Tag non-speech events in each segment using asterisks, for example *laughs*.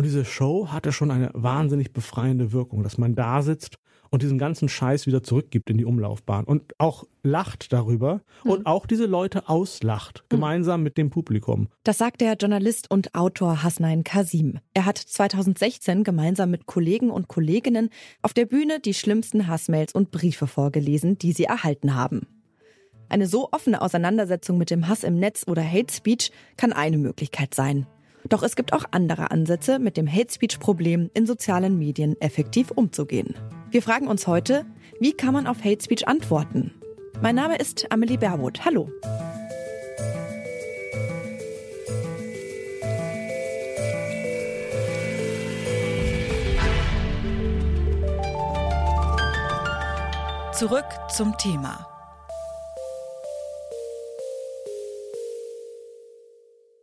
Und diese Show hatte schon eine wahnsinnig befreiende Wirkung, dass man da sitzt und diesen ganzen Scheiß wieder zurückgibt in die Umlaufbahn und auch lacht darüber mhm. und auch diese Leute auslacht, mhm. gemeinsam mit dem Publikum. Das sagt der Journalist und Autor Hasnain Kasim. Er hat 2016 gemeinsam mit Kollegen und Kolleginnen auf der Bühne die schlimmsten Hassmails und Briefe vorgelesen, die sie erhalten haben. Eine so offene Auseinandersetzung mit dem Hass im Netz oder Hate Speech kann eine Möglichkeit sein. Doch es gibt auch andere Ansätze, mit dem Hate Speech-Problem in sozialen Medien effektiv umzugehen. Wir fragen uns heute, wie kann man auf Hate Speech antworten? Mein Name ist Amelie Berwood. Hallo. Zurück zum Thema.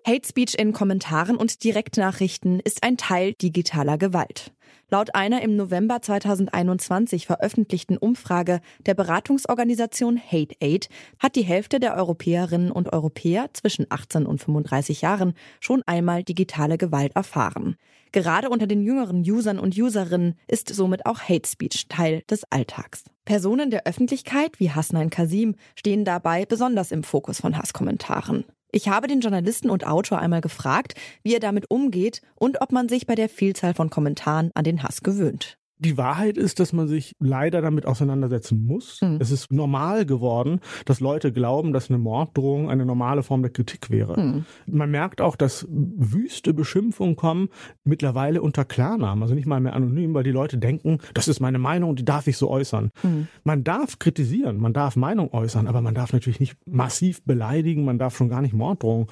Hate Speech in Kommentaren und Direktnachrichten ist ein Teil digitaler Gewalt. Laut einer im November 2021 veröffentlichten Umfrage der Beratungsorganisation Hate Aid hat die Hälfte der Europäerinnen und Europäer zwischen 18 und 35 Jahren schon einmal digitale Gewalt erfahren. Gerade unter den jüngeren Usern und Userinnen ist somit auch Hate Speech Teil des Alltags. Personen der Öffentlichkeit wie Hasnain Kasim stehen dabei besonders im Fokus von Hasskommentaren. Ich habe den Journalisten und Autor einmal gefragt, wie er damit umgeht und ob man sich bei der Vielzahl von Kommentaren an den Hass gewöhnt. Die Wahrheit ist, dass man sich leider damit auseinandersetzen muss. Mhm. Es ist normal geworden, dass Leute glauben, dass eine Morddrohung eine normale Form der Kritik wäre. Mhm. Man merkt auch, dass wüste Beschimpfungen kommen mittlerweile unter Klarnamen, also nicht mal mehr anonym, weil die Leute denken, das ist meine Meinung, die darf ich so äußern. Mhm. Man darf kritisieren, man darf Meinung äußern, aber man darf natürlich nicht massiv beleidigen, man darf schon gar nicht Morddrohungen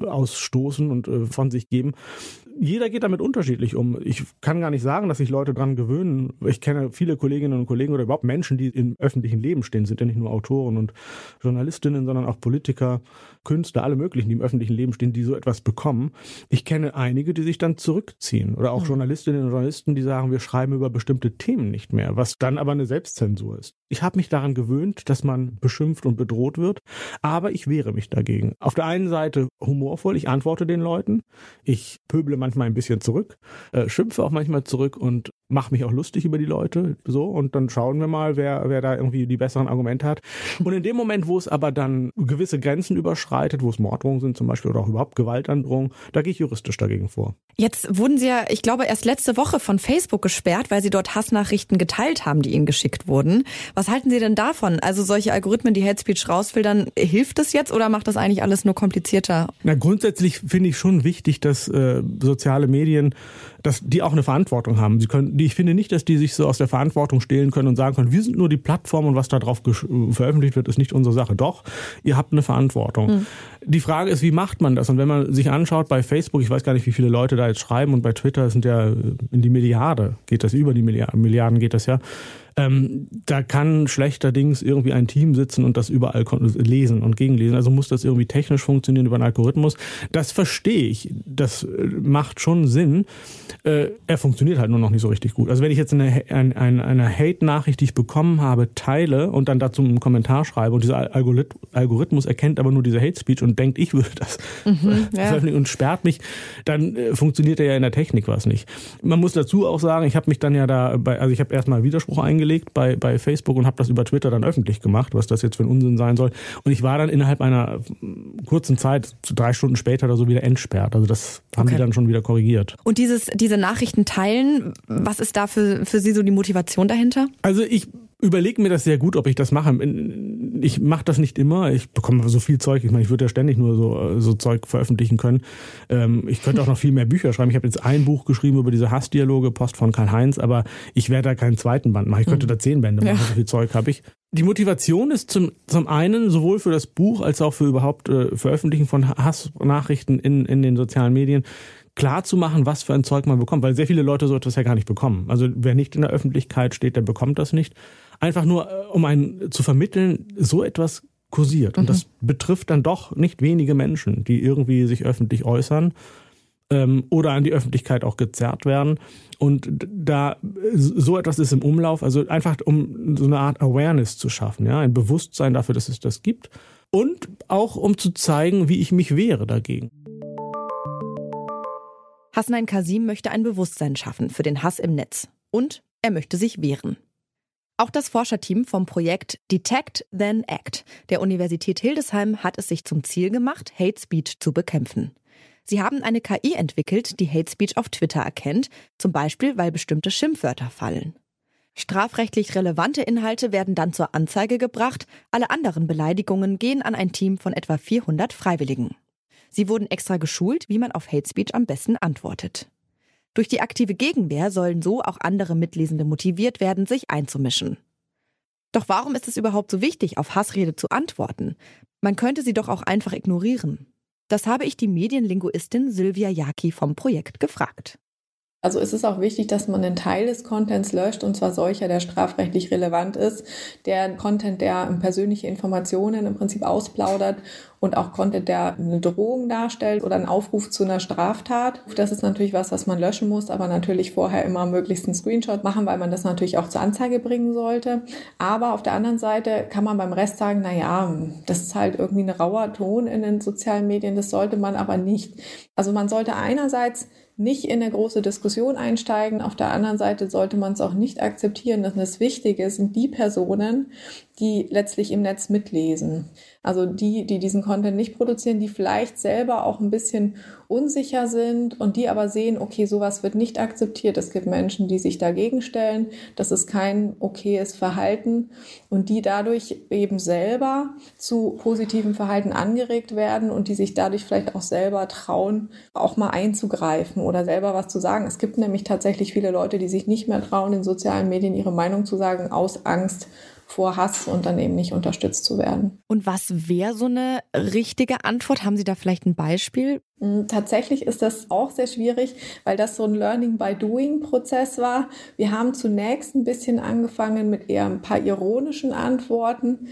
ausstoßen und äh, von sich geben jeder geht damit unterschiedlich um. Ich kann gar nicht sagen, dass sich Leute dran gewöhnen. Ich kenne viele Kolleginnen und Kollegen oder überhaupt Menschen, die im öffentlichen Leben stehen, sind ja nicht nur Autoren und Journalistinnen, sondern auch Politiker, Künstler, alle möglichen, die im öffentlichen Leben stehen, die so etwas bekommen. Ich kenne einige, die sich dann zurückziehen oder auch mhm. Journalistinnen und Journalisten, die sagen, wir schreiben über bestimmte Themen nicht mehr, was dann aber eine Selbstzensur ist. Ich habe mich daran gewöhnt, dass man beschimpft und bedroht wird, aber ich wehre mich dagegen. Auf der einen Seite humorvoll, ich antworte den Leuten, ich pöble manchmal ein bisschen zurück, äh, schimpfe auch manchmal zurück und mache mich auch lustig über die Leute, so und dann schauen wir mal, wer wer da irgendwie die besseren Argumente hat. Und in dem Moment, wo es aber dann gewisse Grenzen überschreitet, wo es Morddrohungen sind zum Beispiel oder auch überhaupt Gewaltandrohungen, da gehe ich juristisch dagegen vor. Jetzt wurden Sie ja, ich glaube, erst letzte Woche von Facebook gesperrt, weil Sie dort Hassnachrichten geteilt haben, die Ihnen geschickt wurden. Was halten Sie denn davon? Also solche Algorithmen, die Hate Speech rausfiltern, hilft das jetzt oder macht das eigentlich alles nur komplizierter? Na, grundsätzlich finde ich schon wichtig, dass äh, soziale Medien, dass die auch eine Verantwortung haben. Sie können, ich finde nicht, dass die sich so aus der Verantwortung stehlen können und sagen können, wir sind nur die Plattform und was da drauf veröffentlicht wird, ist nicht unsere Sache. Doch, ihr habt eine Verantwortung. Mhm. Die Frage ist, wie macht man das? Und wenn man sich anschaut bei Facebook, ich weiß gar nicht, wie viele Leute da jetzt schreiben und bei Twitter sind ja in die Milliarde geht das, über die Milliarden geht das ja. Ähm, da kann schlechterdings irgendwie ein Team sitzen und das überall lesen und gegenlesen. Also muss das irgendwie technisch funktionieren über einen Algorithmus. Das verstehe ich. Das äh, macht schon Sinn. Äh, er funktioniert halt nur noch nicht so richtig gut. Also wenn ich jetzt eine, eine, eine Hate-Nachricht, die ich bekommen habe, teile und dann dazu einen Kommentar schreibe und dieser Algorithmus erkennt aber nur diese Hate-Speech und denkt, ich würde das mhm, *laughs* ja. und sperrt mich, dann äh, funktioniert er ja in der Technik was nicht. Man muss dazu auch sagen, ich habe mich dann ja da, bei, also ich habe erstmal Widerspruch eingegangen angelegt bei, bei Facebook und habe das über Twitter dann öffentlich gemacht, was das jetzt für ein Unsinn sein soll. Und ich war dann innerhalb einer kurzen Zeit, drei Stunden später oder so, wieder entsperrt. Also das haben okay. die dann schon wieder korrigiert. Und dieses, diese Nachrichten teilen, was ist da für, für Sie so die Motivation dahinter? Also ich überlege mir das sehr gut, ob ich das mache. Ich mache das nicht immer. Ich bekomme so viel Zeug. Ich meine, ich würde ja ständig nur so, so Zeug veröffentlichen können. Ähm, ich könnte auch noch viel mehr Bücher schreiben. Ich habe jetzt ein Buch geschrieben über diese Hassdialoge, Post von Karl-Heinz, aber ich werde da keinen zweiten Band machen. Ich könnte hm. da zehn Bände machen, ja. so viel Zeug habe ich. Die Motivation ist zum, zum einen sowohl für das Buch als auch für überhaupt äh, Veröffentlichen von Hassnachrichten in, in den sozialen Medien klar zu machen, was für ein Zeug man bekommt, weil sehr viele Leute so etwas ja gar nicht bekommen. Also wer nicht in der Öffentlichkeit steht, der bekommt das nicht einfach nur, äh, um einen zu vermitteln, so etwas kursiert. Und mhm. das betrifft dann doch nicht wenige Menschen, die irgendwie sich öffentlich äußern ähm, oder an die Öffentlichkeit auch gezerrt werden. Und da so etwas ist im Umlauf, also einfach um so eine Art Awareness zu schaffen, ja, ein Bewusstsein dafür, dass es das gibt. Und auch um zu zeigen, wie ich mich wehre dagegen. Hasnain Kasim möchte ein Bewusstsein schaffen für den Hass im Netz. Und er möchte sich wehren. Auch das Forscherteam vom Projekt Detect Then Act der Universität Hildesheim hat es sich zum Ziel gemacht, Hate Speech zu bekämpfen. Sie haben eine KI entwickelt, die Hate Speech auf Twitter erkennt, zum Beispiel weil bestimmte Schimpfwörter fallen. Strafrechtlich relevante Inhalte werden dann zur Anzeige gebracht, alle anderen Beleidigungen gehen an ein Team von etwa 400 Freiwilligen. Sie wurden extra geschult, wie man auf Hate Speech am besten antwortet. Durch die aktive Gegenwehr sollen so auch andere Mitlesende motiviert werden, sich einzumischen. Doch warum ist es überhaupt so wichtig, auf Hassrede zu antworten? Man könnte sie doch auch einfach ignorieren. Das habe ich die Medienlinguistin Sylvia Jaki vom Projekt gefragt. Also es ist auch wichtig, dass man einen Teil des Contents löscht, und zwar solcher, der strafrechtlich relevant ist. Der Content, der persönliche Informationen im Prinzip ausplaudert und auch Content, der eine Drohung darstellt oder einen Aufruf zu einer Straftat. Das ist natürlich was, was man löschen muss, aber natürlich vorher immer möglichst einen Screenshot machen, weil man das natürlich auch zur Anzeige bringen sollte. Aber auf der anderen Seite kann man beim Rest sagen, na ja, das ist halt irgendwie ein rauer Ton in den sozialen Medien, das sollte man aber nicht. Also man sollte einerseits nicht in eine große Diskussion einsteigen. Auf der anderen Seite sollte man es auch nicht akzeptieren, dass das Wichtige sind die Personen, die letztlich im Netz mitlesen. Also die, die diesen Content nicht produzieren, die vielleicht selber auch ein bisschen unsicher sind und die aber sehen, okay, sowas wird nicht akzeptiert. Es gibt Menschen, die sich dagegen stellen. Das ist kein okayes Verhalten und die dadurch eben selber zu positiven Verhalten angeregt werden und die sich dadurch vielleicht auch selber trauen, auch mal einzugreifen oder selber was zu sagen. Es gibt nämlich tatsächlich viele Leute, die sich nicht mehr trauen, in sozialen Medien ihre Meinung zu sagen, aus Angst vor Hass und dann eben nicht unterstützt zu werden. Und was wäre so eine richtige Antwort? Haben Sie da vielleicht ein Beispiel? Mm, tatsächlich ist das auch sehr schwierig, weil das so ein Learning by Doing Prozess war. Wir haben zunächst ein bisschen angefangen mit eher ein paar ironischen Antworten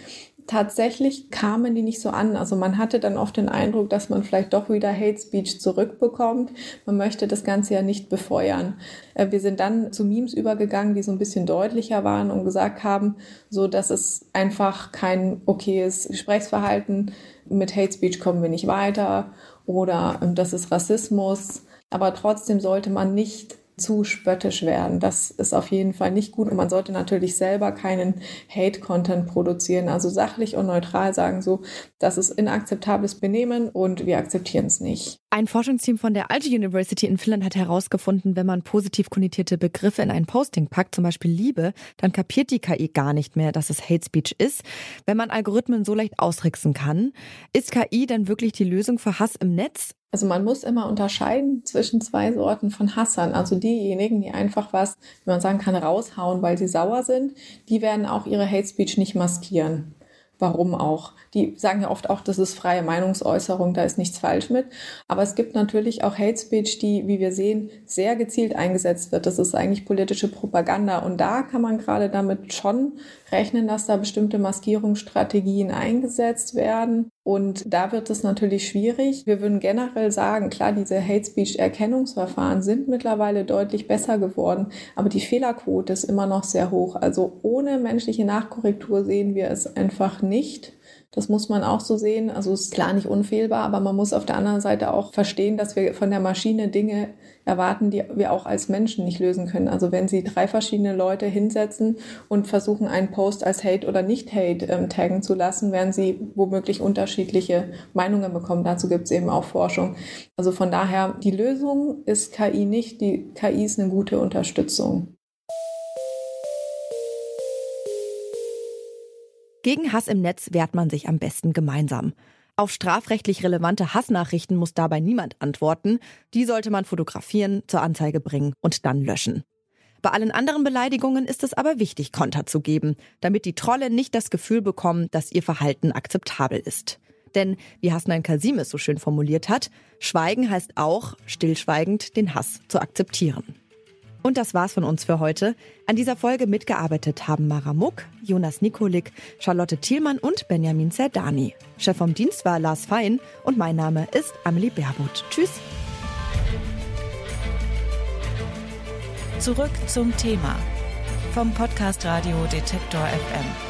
tatsächlich kamen die nicht so an. Also man hatte dann oft den Eindruck, dass man vielleicht doch wieder Hate Speech zurückbekommt. Man möchte das Ganze ja nicht befeuern. Äh, wir sind dann zu Memes übergegangen, die so ein bisschen deutlicher waren und gesagt haben, so dass es einfach kein okayes Gesprächsverhalten mit Hate Speech kommen wir nicht weiter oder ähm, das ist Rassismus. Aber trotzdem sollte man nicht zu spöttisch werden. Das ist auf jeden Fall nicht gut und man sollte natürlich selber keinen Hate-Content produzieren. Also sachlich und neutral sagen so, das ist inakzeptables Benehmen und wir akzeptieren es nicht. Ein Forschungsteam von der Alte University in Finnland hat herausgefunden, wenn man positiv konnotierte Begriffe in ein Posting packt, zum Beispiel Liebe, dann kapiert die KI gar nicht mehr, dass es Hate Speech ist. Wenn man Algorithmen so leicht ausricksen kann, ist KI dann wirklich die Lösung für Hass im Netz? Also man muss immer unterscheiden zwischen zwei Sorten von Hassern. Also diejenigen, die einfach was, wie man sagen kann, raushauen, weil sie sauer sind, die werden auch ihre Hate Speech nicht maskieren. Warum auch? Die sagen ja oft auch, das ist freie Meinungsäußerung, da ist nichts falsch mit. Aber es gibt natürlich auch Hate Speech, die, wie wir sehen, sehr gezielt eingesetzt wird. Das ist eigentlich politische Propaganda. Und da kann man gerade damit schon rechnen, dass da bestimmte Maskierungsstrategien eingesetzt werden. Und da wird es natürlich schwierig. Wir würden generell sagen, klar, diese Hate Speech Erkennungsverfahren sind mittlerweile deutlich besser geworden, aber die Fehlerquote ist immer noch sehr hoch. Also ohne menschliche Nachkorrektur sehen wir es einfach nicht. Das muss man auch so sehen. Also ist klar nicht unfehlbar, aber man muss auf der anderen Seite auch verstehen, dass wir von der Maschine Dinge erwarten, die wir auch als Menschen nicht lösen können. Also wenn Sie drei verschiedene Leute hinsetzen und versuchen, einen Post als Hate oder nicht Hate ähm, taggen zu lassen, werden Sie womöglich unterschiedliche Meinungen bekommen. Dazu gibt es eben auch Forschung. Also von daher, die Lösung ist KI nicht. Die KI ist eine gute Unterstützung. Gegen Hass im Netz wehrt man sich am besten gemeinsam. Auf strafrechtlich relevante Hassnachrichten muss dabei niemand antworten. Die sollte man fotografieren, zur Anzeige bringen und dann löschen. Bei allen anderen Beleidigungen ist es aber wichtig, Konter zu geben, damit die Trolle nicht das Gefühl bekommen, dass ihr Verhalten akzeptabel ist. Denn, wie Hasnain Kasim es so schön formuliert hat, Schweigen heißt auch, stillschweigend den Hass zu akzeptieren. Und das war's von uns für heute. An dieser Folge mitgearbeitet haben Mara Muck, Jonas Nikolik, Charlotte Thielmann und Benjamin Zerdani. Chef vom Dienst war Lars Fein und mein Name ist Amelie Berbot. Tschüss. Zurück zum Thema vom Podcast Radio Detektor FM.